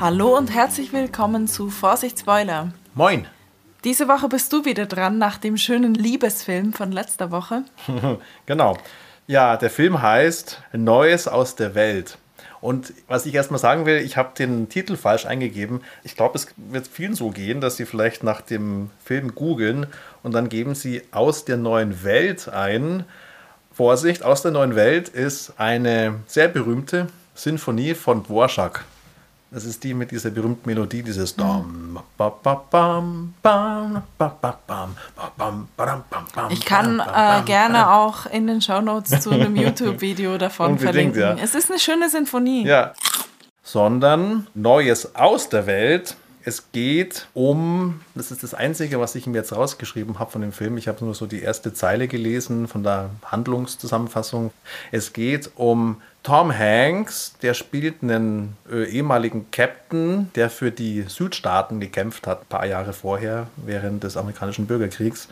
Hallo und herzlich willkommen zu Vorsicht Spoiler. Moin. Diese Woche bist du wieder dran nach dem schönen Liebesfilm von letzter Woche. genau. Ja, der Film heißt Neues aus der Welt. Und was ich erstmal sagen will, ich habe den Titel falsch eingegeben. Ich glaube, es wird vielen so gehen, dass sie vielleicht nach dem Film googeln und dann geben sie aus der neuen Welt ein. Vorsicht, aus der neuen Welt ist eine sehr berühmte Sinfonie von Dvorak. Das ist die mit dieser berühmten Melodie, dieses Ich kann äh, gerne auch in den Shownotes zu einem YouTube-Video davon Unbedingt, verlinken. ja. Es ist eine schöne Sinfonie. Ja. Sondern Neues aus der Welt. Es geht um, das ist das Einzige, was ich mir jetzt rausgeschrieben habe von dem Film. Ich habe nur so die erste Zeile gelesen von der Handlungszusammenfassung. Es geht um Tom Hanks, der spielt einen äh, ehemaligen Captain, der für die Südstaaten gekämpft hat, ein paar Jahre vorher, während des amerikanischen Bürgerkriegs.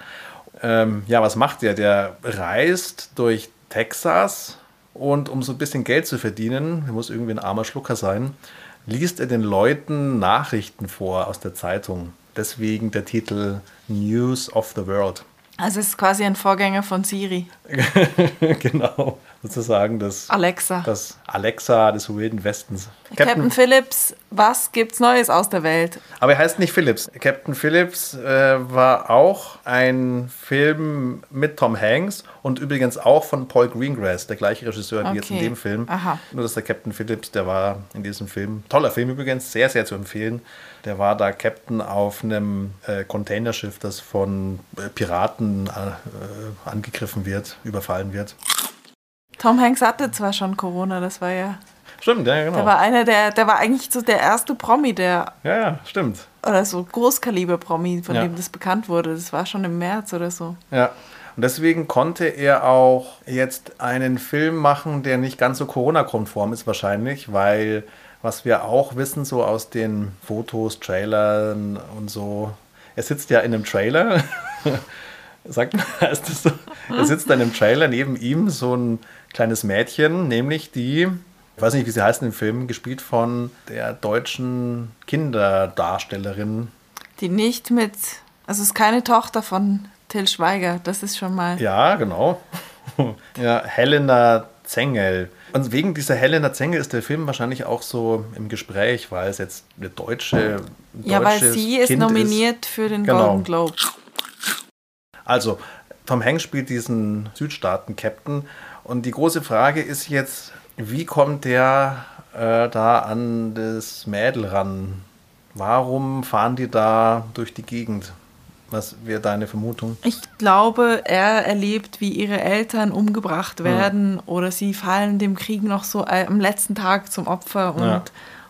Ähm, ja, was macht der? Der reist durch Texas und um so ein bisschen Geld zu verdienen, er muss irgendwie ein armer Schlucker sein, liest er den Leuten Nachrichten vor aus der Zeitung. Deswegen der Titel News of the World. Also es ist quasi ein Vorgänger von Siri. genau, sozusagen das Alexa. das Alexa des Wilden Westens. Captain, Phillips, was gibt's Neues aus der Welt? Aber er heißt nicht Phillips. Captain Phillips äh, war auch ein Film mit Tom Hanks und übrigens auch von Paul Greengrass, der gleiche Regisseur wie jetzt in dem Film. Aha. Nur dass der Captain Phillips, der war in diesem Film, toller Film übrigens, sehr, sehr zu empfehlen. Der war da Captain auf einem äh, Containerschiff, das von äh, Piraten äh, äh, angegriffen wird, überfallen wird. Tom Hanks hatte zwar schon Corona, das war ja. Stimmt, ja, genau. Der war einer der, der war eigentlich so der erste Promi, der, ja, ja, stimmt. oder so Großkaliber-Promi, von Ja. dem das bekannt wurde. Das war schon im März oder so. Ja. Und deswegen konnte er auch jetzt einen Film machen, der nicht ganz so Corona-konform ist wahrscheinlich, weil was wir auch wissen, so aus den Fotos, Trailern und so, er sitzt ja in einem Trailer. Sagt man, heißt das so? Er sitzt da in einem Trailer, neben ihm so ein kleines Mädchen, nämlich die, ich weiß nicht, wie sie heißt im Film, gespielt von der deutschen Kinderdarstellerin. Die nicht mit, also es ist keine Tochter von Till Schweiger, das ist schon mal. Ja, genau. ja, Helena Zengel. Und wegen dieser Helena Zengel ist der Film wahrscheinlich auch so im Gespräch, weil es jetzt eine deutsche. ein Ja, weil sie ist nominiert für den Genau. Golden Globe. Also, Tom Hanks spielt diesen Südstaaten-Captain. Und die große Frage ist jetzt, wie kommt der äh, da an das Mädel ran? Warum fahren die da durch die Gegend? Was wäre deine Vermutung? Ich glaube, er erlebt, wie ihre Eltern umgebracht werden oder sie fallen dem Krieg noch so äh, am letzten Tag zum Opfer und Ja.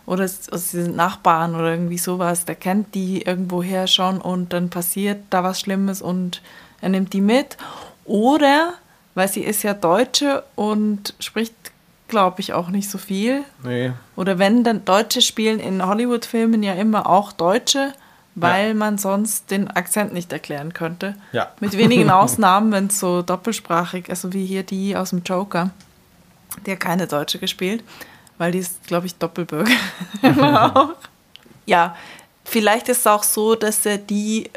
oder also sie sind Nachbarn oder irgendwie sowas. Der kennt die irgendwoher schon und dann passiert da was Schlimmes und er nimmt die mit. Oder, weil sie ist ja Deutsche und spricht, glaube ich, auch nicht so viel. Nee. Oder wenn dann Deutsche spielen in Hollywood-Filmen ja immer auch Deutsche, weil Ja. man sonst den Akzent nicht erklären könnte. Ja. Mit wenigen Ausnahmen, wenn es so doppelsprachig, also wie hier die aus dem Joker, die hat keine Deutsche gespielt, weil die ist, glaube ich, Doppelbürger. auch. Ja, vielleicht ist es auch so, dass er die,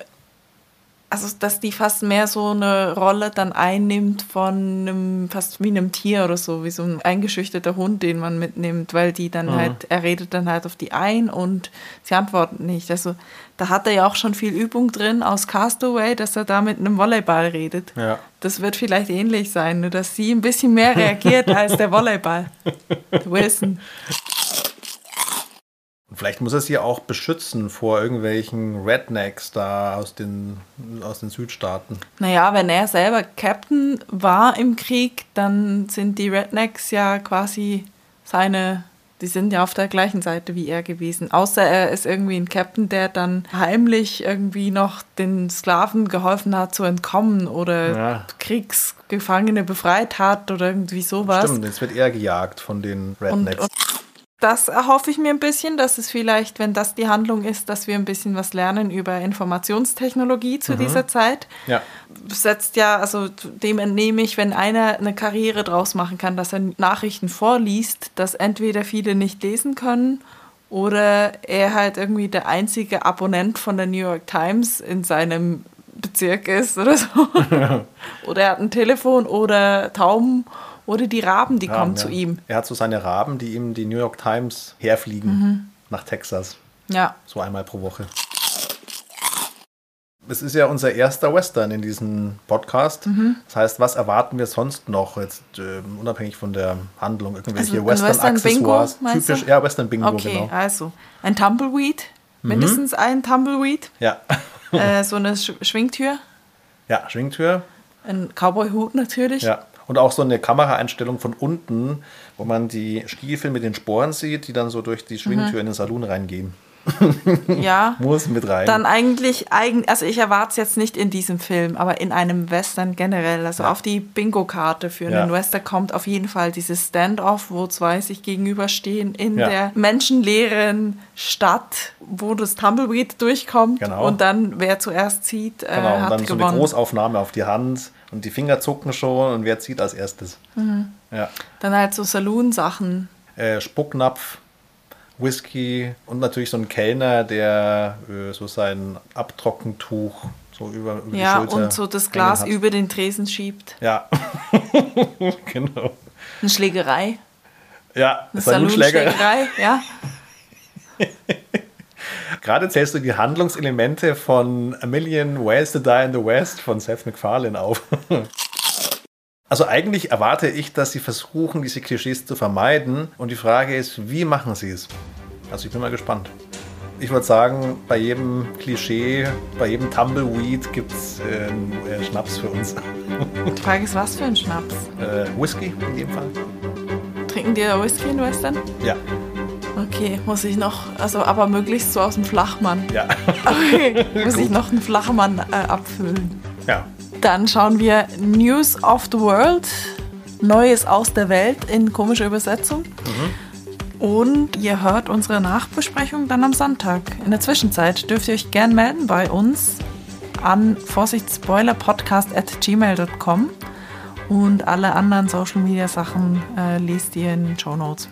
also dass die fast mehr so eine Rolle dann einnimmt von einem, fast wie einem Tier oder so, wie so ein eingeschüchterter Hund, den man mitnimmt, weil die dann halt, er redet dann halt auf die ein und sie antworten nicht. Also da hat er ja auch schon viel Übung drin aus Castaway, dass er da mit einem Volleyball redet. Ja. Das wird vielleicht ähnlich sein, nur dass sie ein bisschen mehr reagiert als der Volleyball. Wilson. Und vielleicht muss er sie auch beschützen vor irgendwelchen Rednecks da aus den, aus den Südstaaten. Naja, wenn er selber Captain war im Krieg, dann sind die Rednecks ja quasi seine, die sind ja auf der gleichen Seite wie er gewesen. Außer er ist irgendwie ein Captain, der dann heimlich irgendwie noch den Sklaven geholfen hat zu entkommen oder Ja. Kriegsgefangene befreit hat oder irgendwie sowas. Stimmt, jetzt wird er gejagt von den Und, Rednecks. und das erhoffe ich mir ein bisschen, dass es vielleicht, wenn das die Handlung ist, dass wir ein bisschen was lernen über Informationstechnologie zu dieser Zeit. ja. Setzt ja, also dem entnehme ich, wenn einer eine Karriere draus machen kann, dass er Nachrichten vorliest, dass entweder viele nicht lesen können Oder er halt irgendwie der einzige Abonnent von der New York Times in seinem Bezirk ist oder so. oder er hat ein Telefon oder Tauben oder die Raben, die Raben, kommen ja. zu ihm. Er hat so seine Raben, die ihm die New York Times herfliegen Mhm. nach Texas. Ja. So einmal pro Woche. Es ist ja unser erster Western in diesem Podcast. Mhm. Das heißt, was erwarten wir sonst noch, jetzt ähm, unabhängig von der Handlung, irgendwelche Also Western-Accessoires? du? Typisch, ja, Western-Bingo, Okay, genau. also ein Tumbleweed, mindestens ein Tumbleweed, Ja. äh, so eine Sch Schwingtür, ja, Schwingtür. ein Cowboy-Hut natürlich. Ja. Und auch so eine Kameraeinstellung von unten, wo man die Stiefel mit den Sporen sieht, die dann so durch die Schwingtür in den Salon reingehen. Ja. Muss mit rein. Dann eigentlich, eigen, also ich erwarte es jetzt nicht in diesem Film, aber in einem Western generell. Also Ja. auf die Bingo-Karte für Ja. einen Western kommt auf jeden Fall dieses Standoff, wo zwei sich gegenüberstehen in Ja. der menschenleeren Stadt, wo das Tumbleweed durchkommt. Genau. Und dann, wer zuerst zieht, äh, Genau, und hat dann so eine gewonnen. Großaufnahme auf die Hand und die Finger zucken schon und wer zieht als erstes. Mhm. Ja. dann halt so Saloon-Sachen. Äh, Spucknapf, Whisky und natürlich so ein Kellner, der äh, so sein Abtrockentuch so über, über Ja, die Schulter und so das Glas hat. über den Tresen schiebt. Ja, genau. Eine Schlägerei. Ja, Eine Salonschläger. Saloon-Schlägerei, ja. Gerade zählst du die Handlungselemente von A Million Ways to Die in the West von Seth MacFarlane auf. Also eigentlich erwarte ich, dass sie versuchen, diese Klischees zu vermeiden. Und die Frage ist, wie machen sie es? Also ich bin mal gespannt. Ich würde sagen, bei jedem Klischee, bei jedem Tumbleweed gibt es äh, einen, äh, Schnaps für uns. Die Frage ist, was für ein Schnaps? Äh, Whisky in dem Fall. Trinken die Whisky in Western? Ja, Okay, muss ich noch, also aber möglichst so aus dem Flachmann. ja, Okay, muss ich noch einen Flachmann äh, abfüllen. ja. Dann schauen wir News of the World, Neues aus der Welt in komischer Übersetzung. Und ihr hört unsere Nachbesprechung dann am Sonntag. In der Zwischenzeit dürft ihr euch gern melden bei uns an vorsichtspoilerpodcast at gmail.com und alle anderen Social Media Sachen äh, lest ihr in den Show Notes.